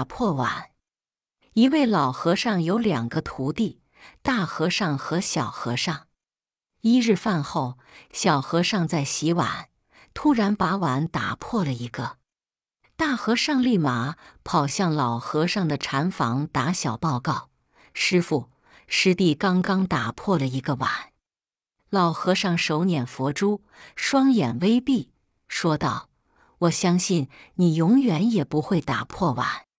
打破碗。一位老和尚有两个徒弟大和尚和小和尚。一日饭后小和尚在洗碗突然把碗打破了一个。大和尚立马跑向老和尚的禅房打小报告。师傅师弟刚刚打破了一个碗。老和尚手捻佛珠双眼微闭说道我相信你永远也不会打破碗。